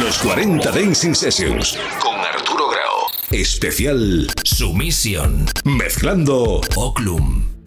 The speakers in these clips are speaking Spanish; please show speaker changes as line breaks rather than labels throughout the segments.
Los 40 Dancing Sessions con Arturo Grau. Especial Sumisión. Mezclando Oclum.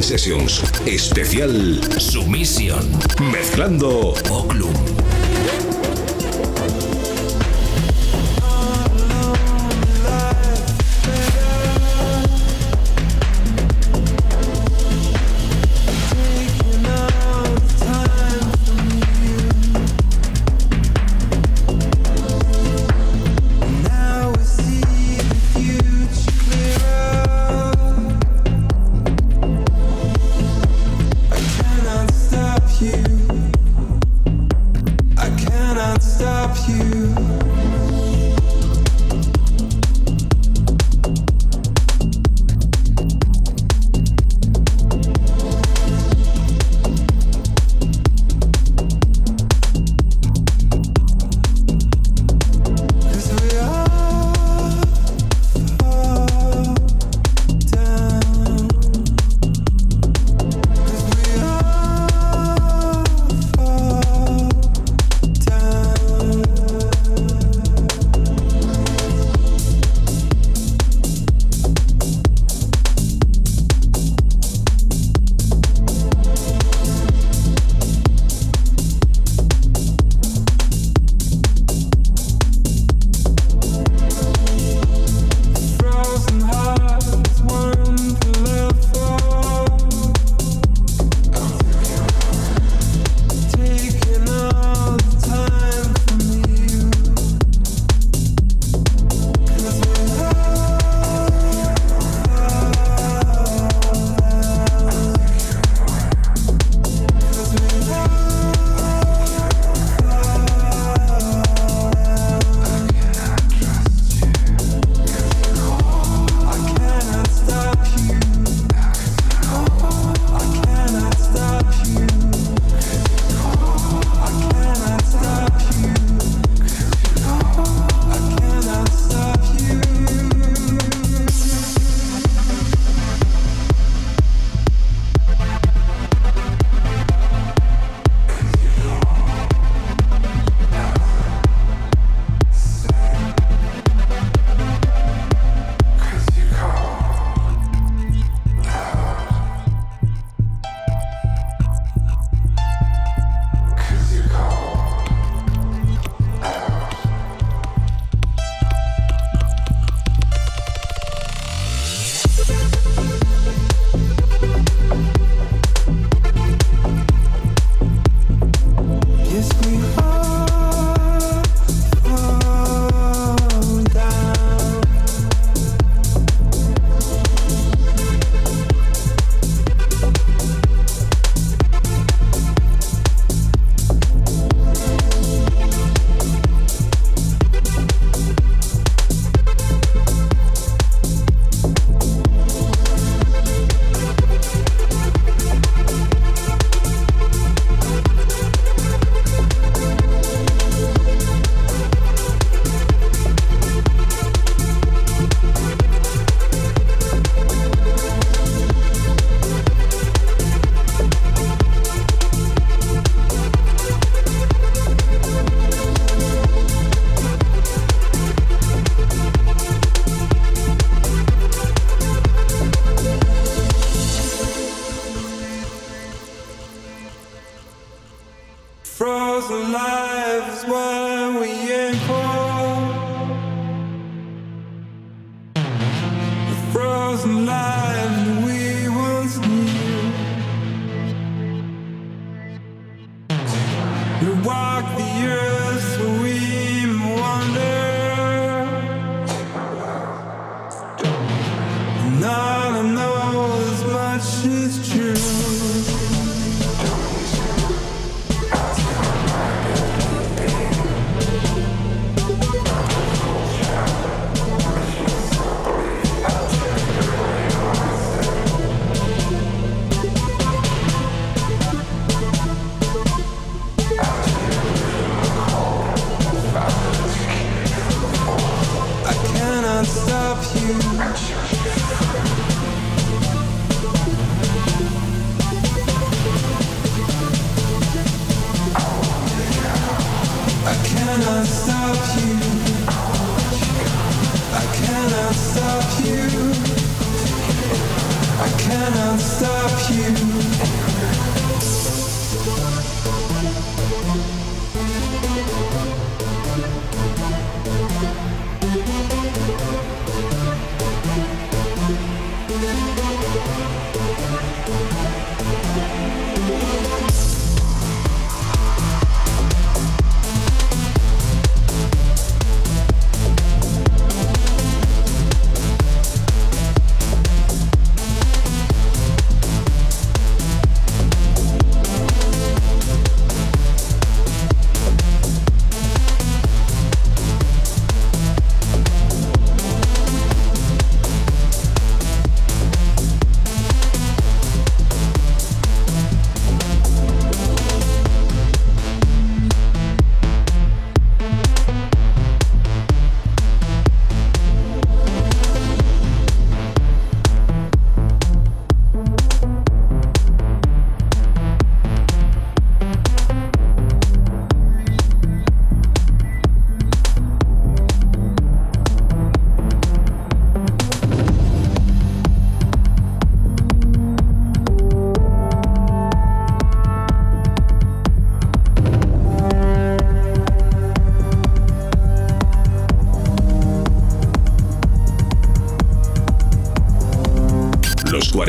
Sessions. Especial Sumisión. Mezclando Oklum.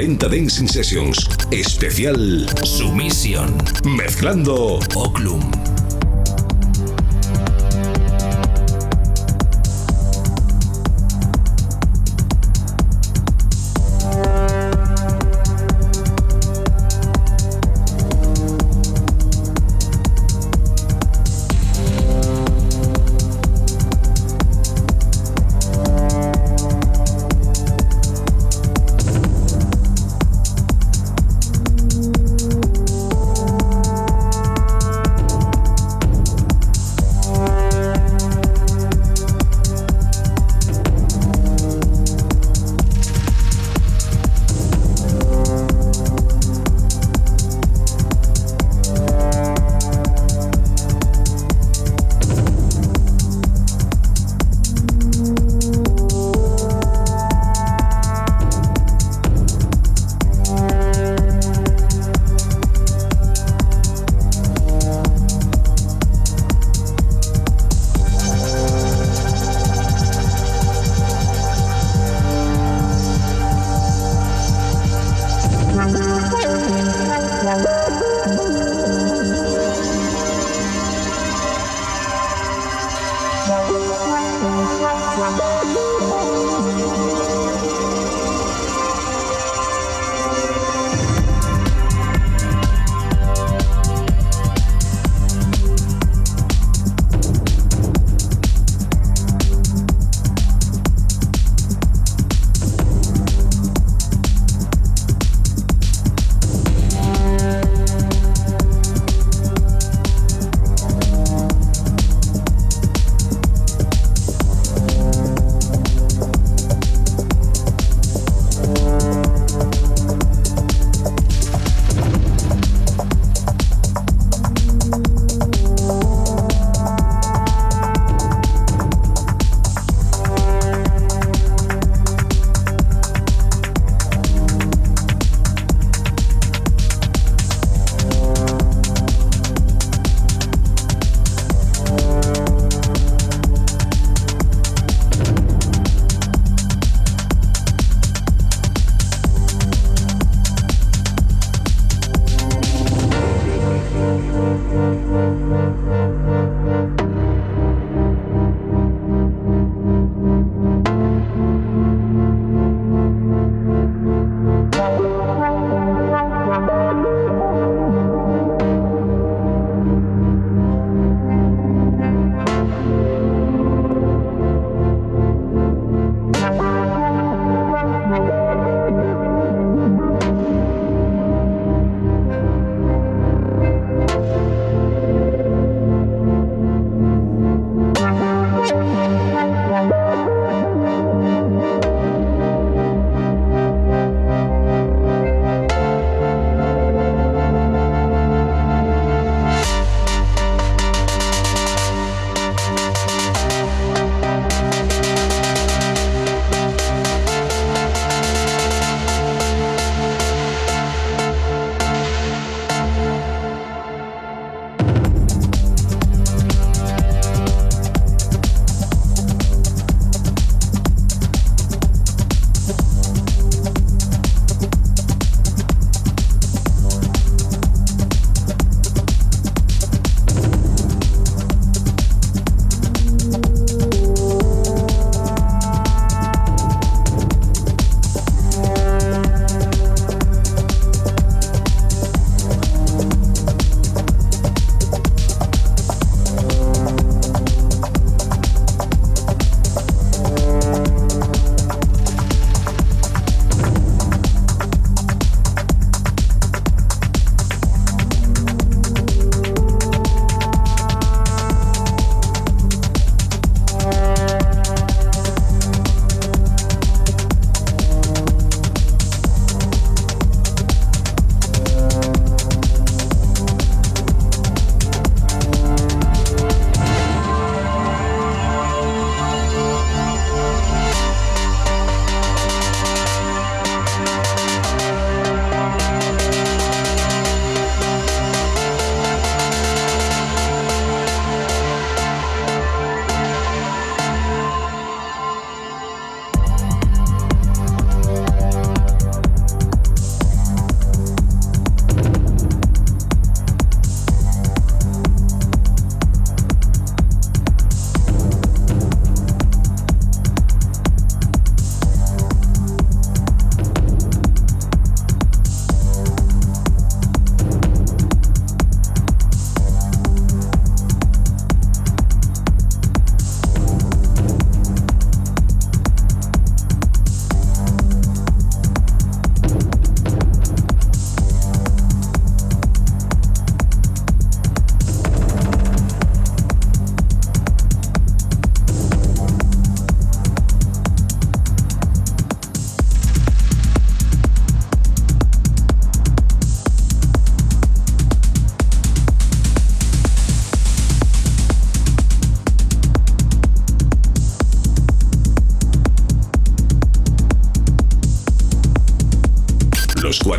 40 Dancing Sessions. Especial Sumisión. Mezclando Oklum.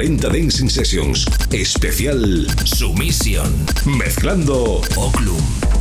40 Dancing Sessions. Especial Sumisión. Mezclando Oklum.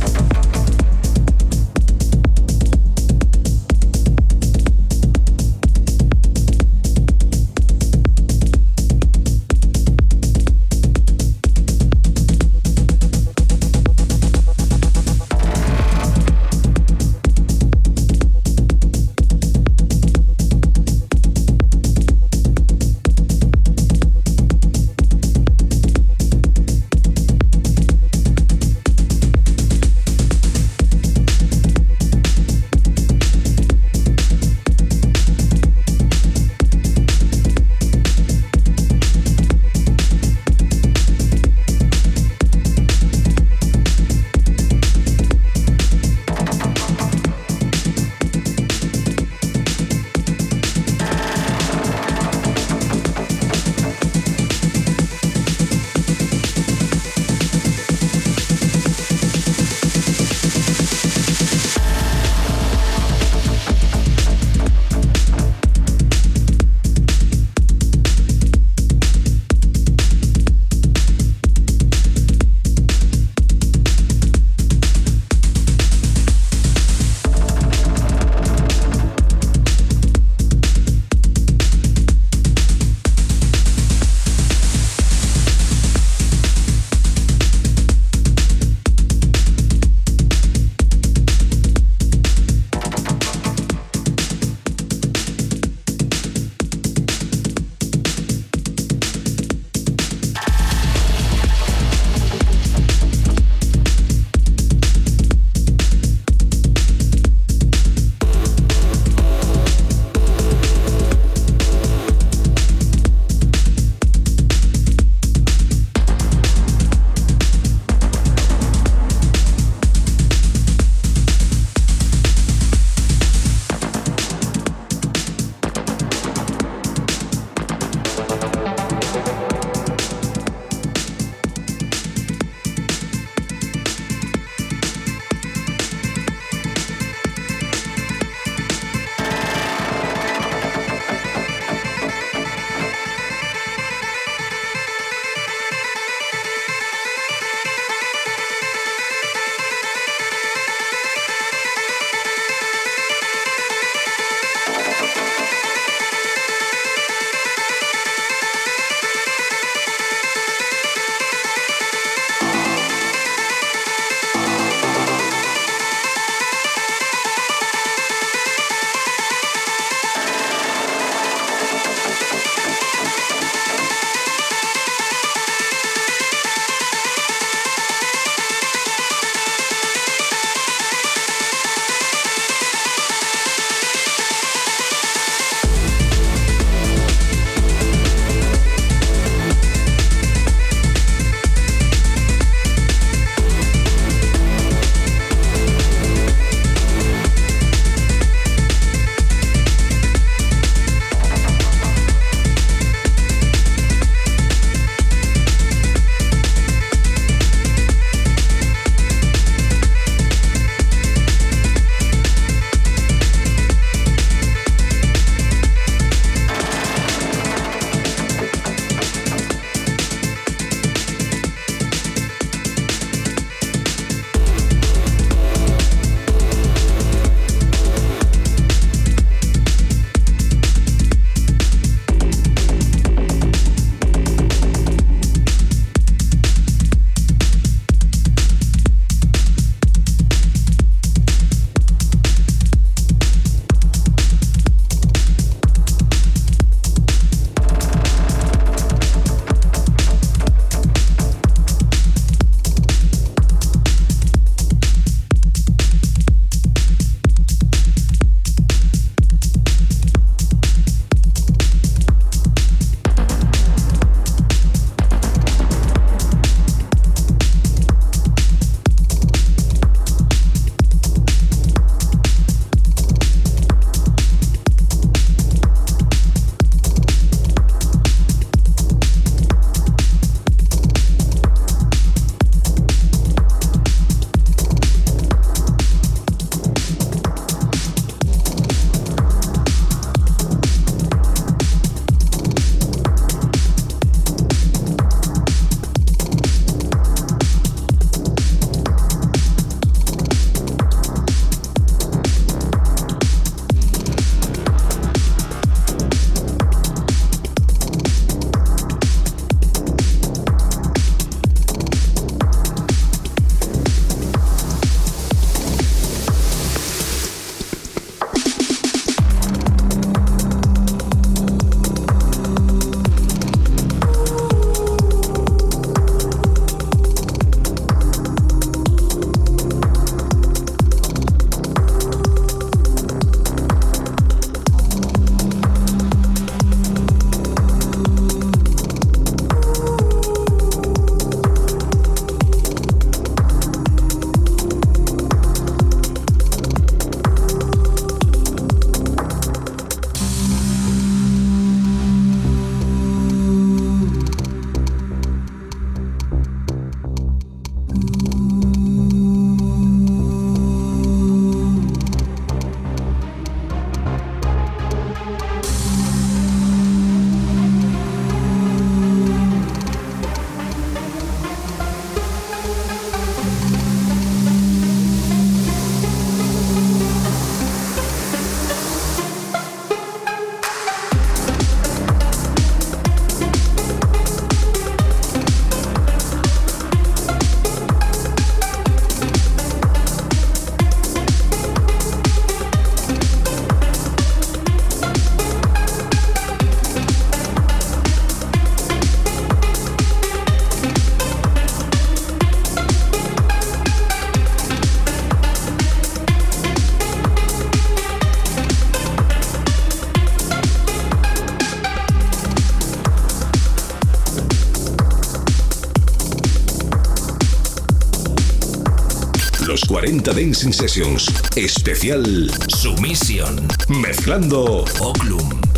Los 40 Dancing Sessions. Especial Sumisión. Mezclando Oklum.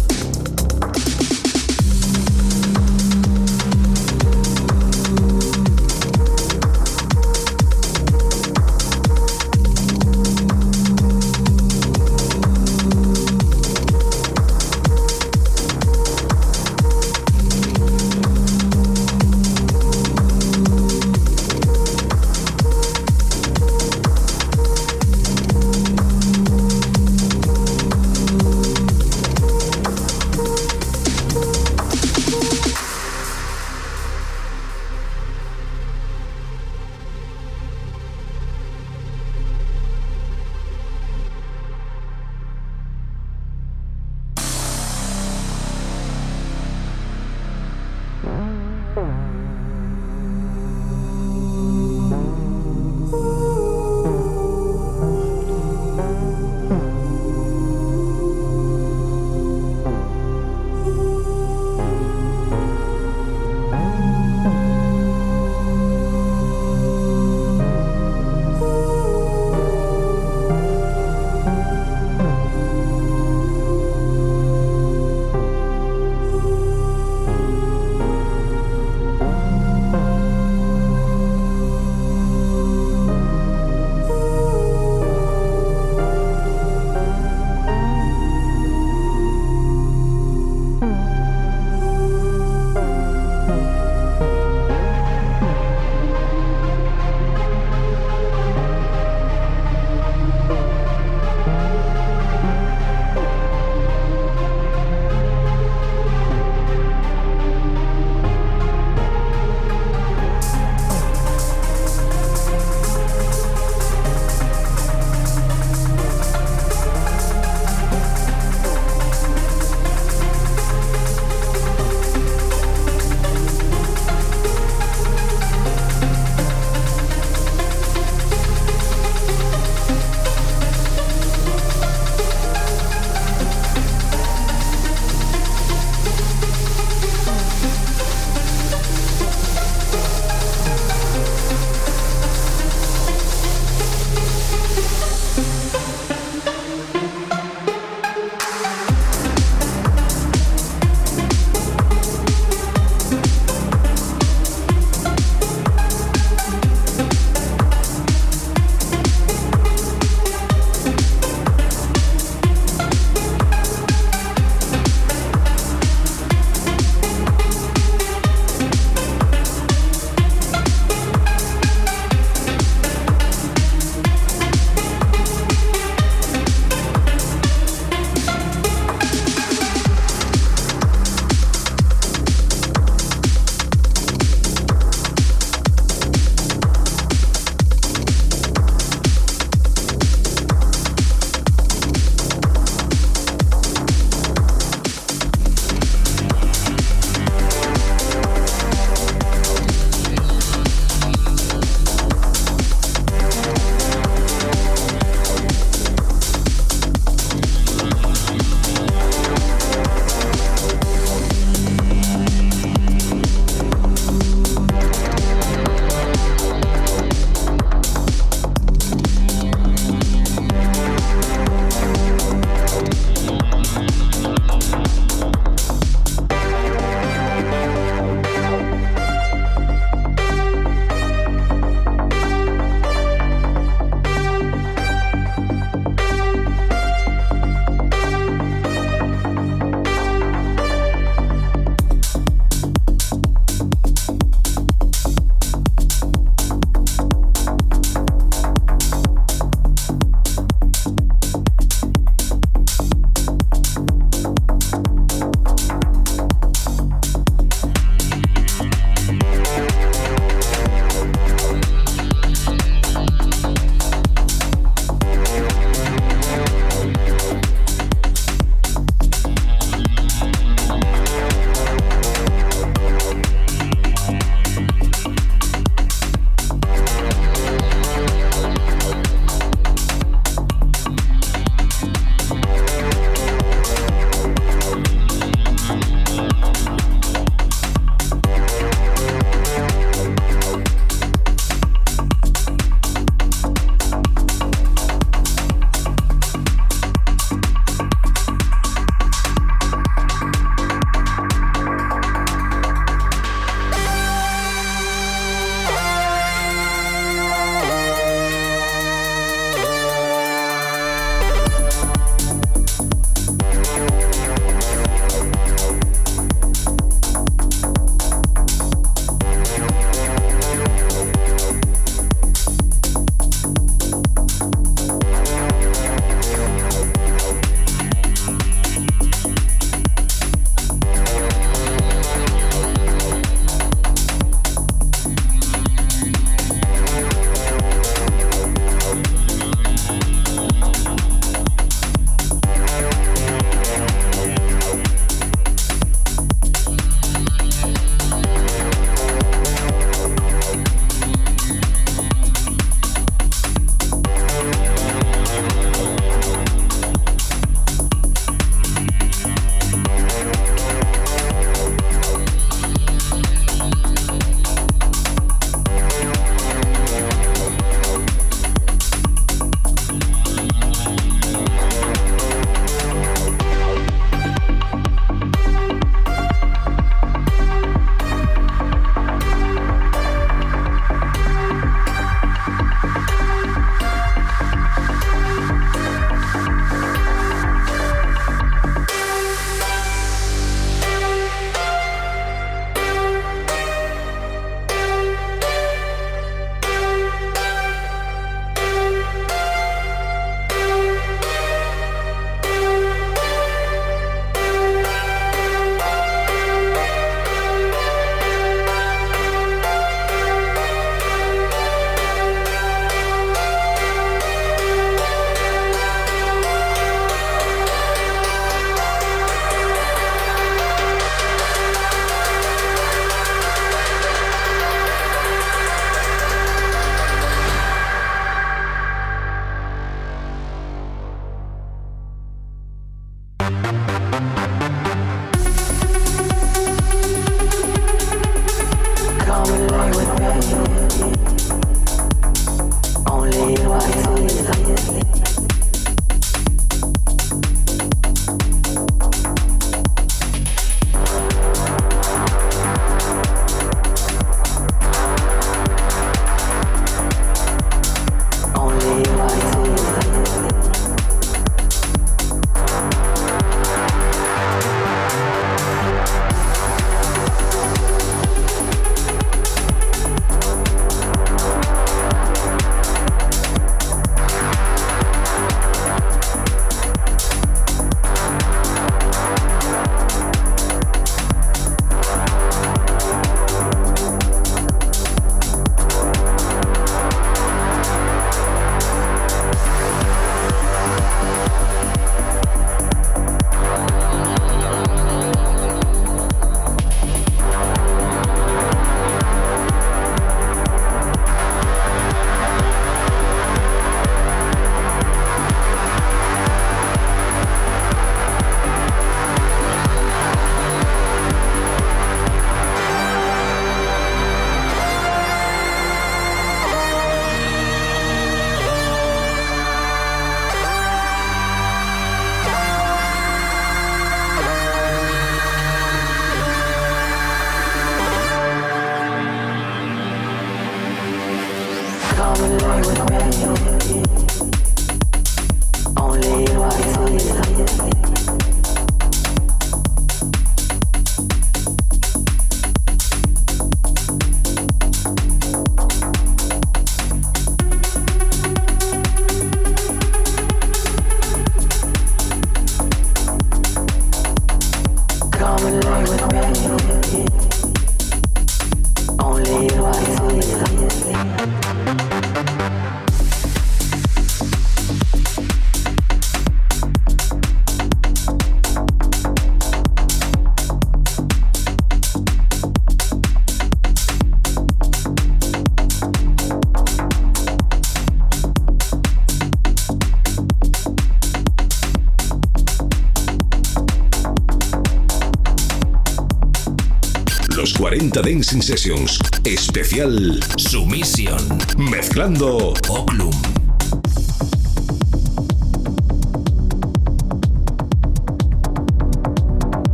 Dancing Sessions. Especial Sumisión. Mezclando Oklum.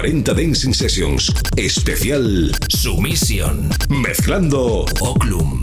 40 Dancing Sessions. Especial Sumisión. Mezclando Oklum.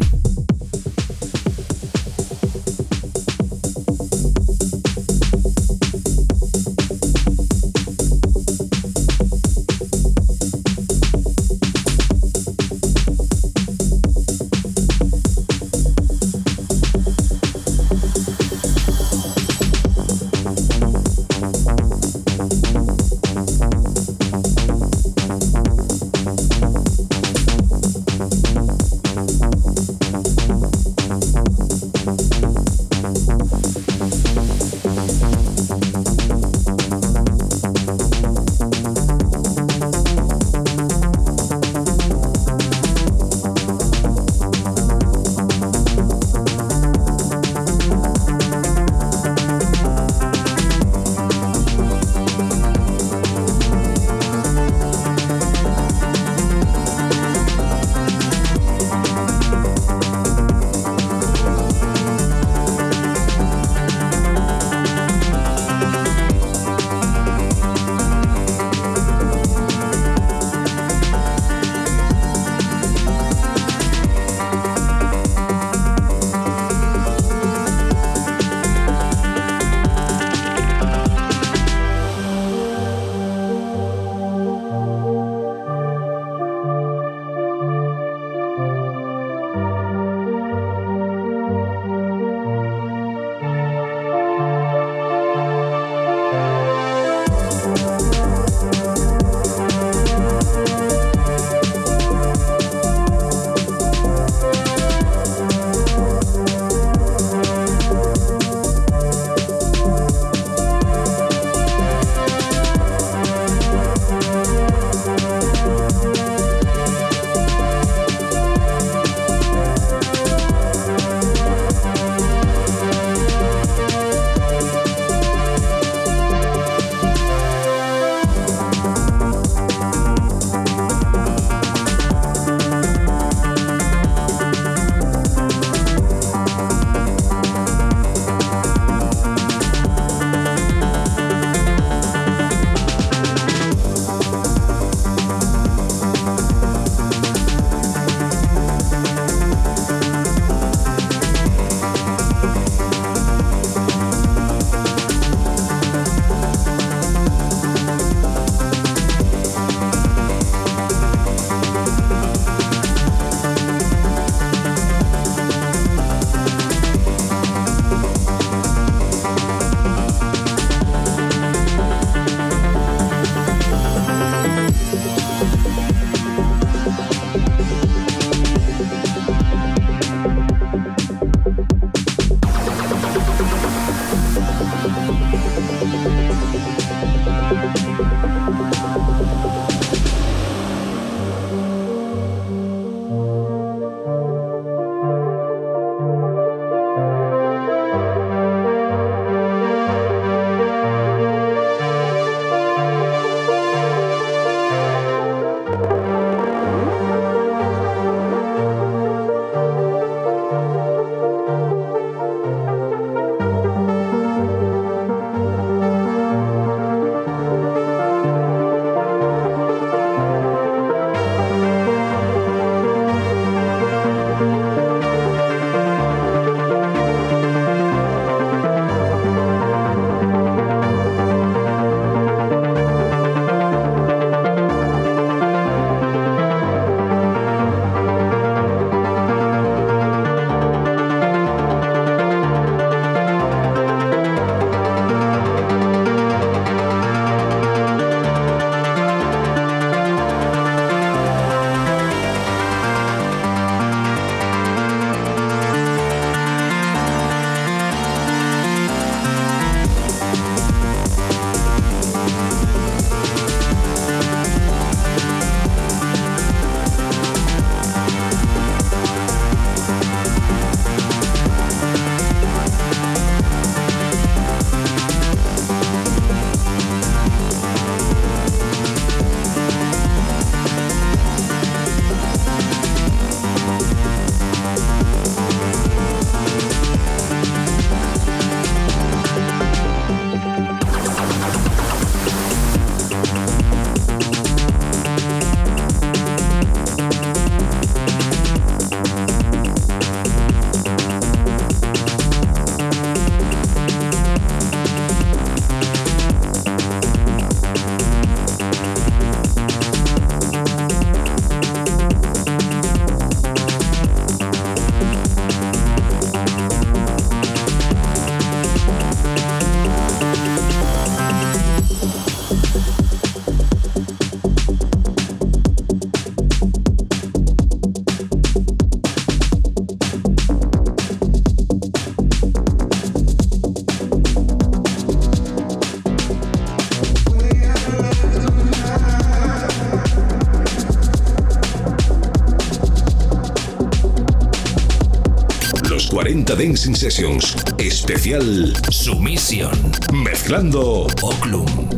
40 Dancing Sessions. Especial Sumisión. Mezclando Oclum.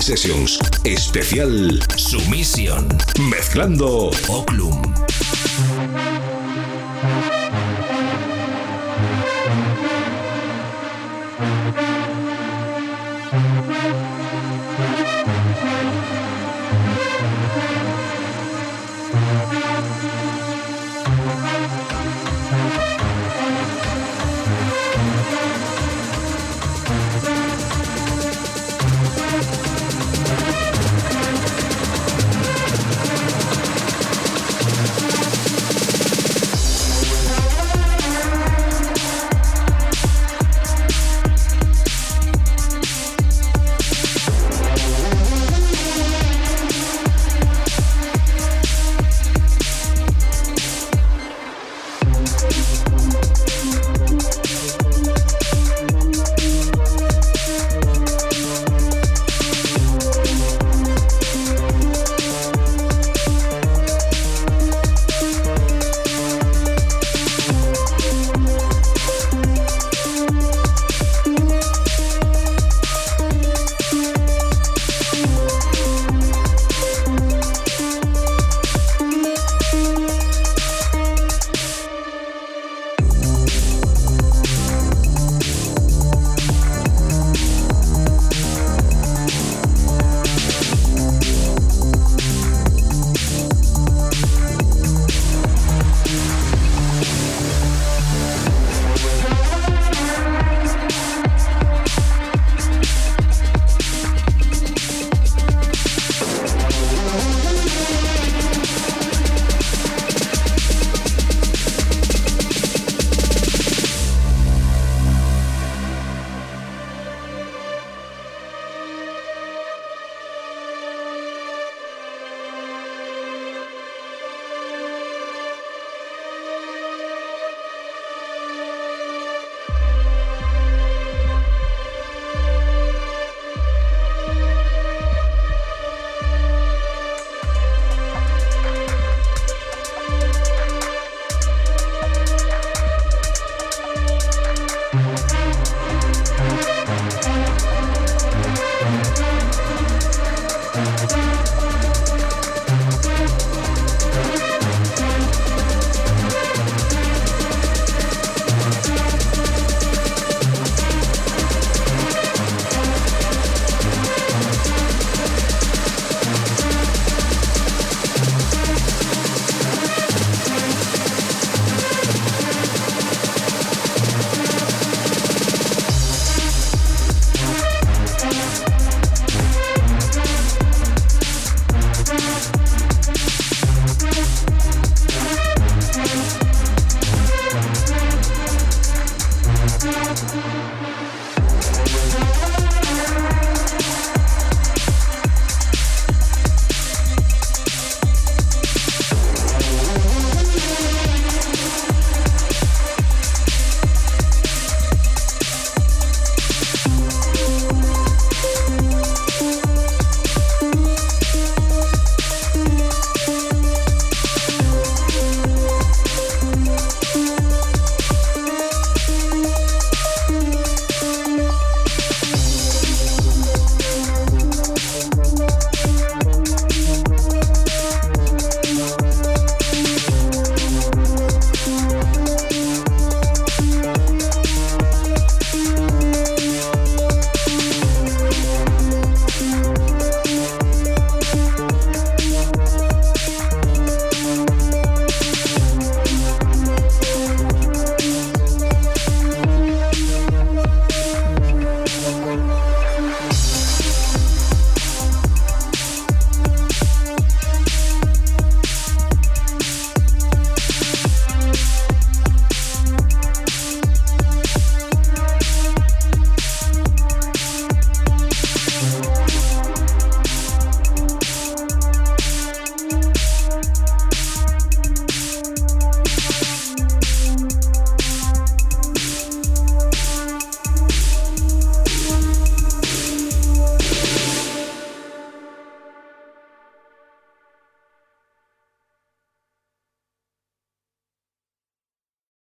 Sessions. Especial Sumisión. Mezclando Oclum.